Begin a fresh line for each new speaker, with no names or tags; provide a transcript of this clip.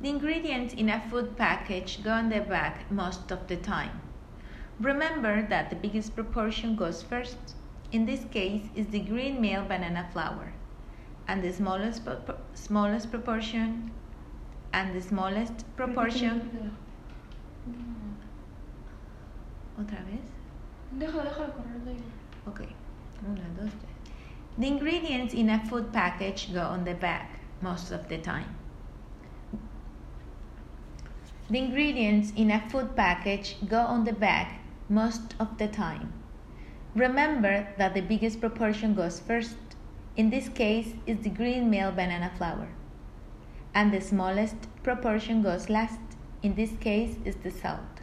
The ingredients in a food package go on the back most of the time. Remember that the biggest proportion goes first. In this case is the green meal banana flour. And the smallest pro- smallest proportion and the smallest proportion otra vez.
Deja, deja correr de.
Okay. Una, dos, tres. The ingredients in a food package go on the back most of the time. The ingredients in a food package go on the back most of the time. Remember that the biggest proportion goes first. In this case is the green meal banana flour. And the smallest proportion goes last. In this case is the salt.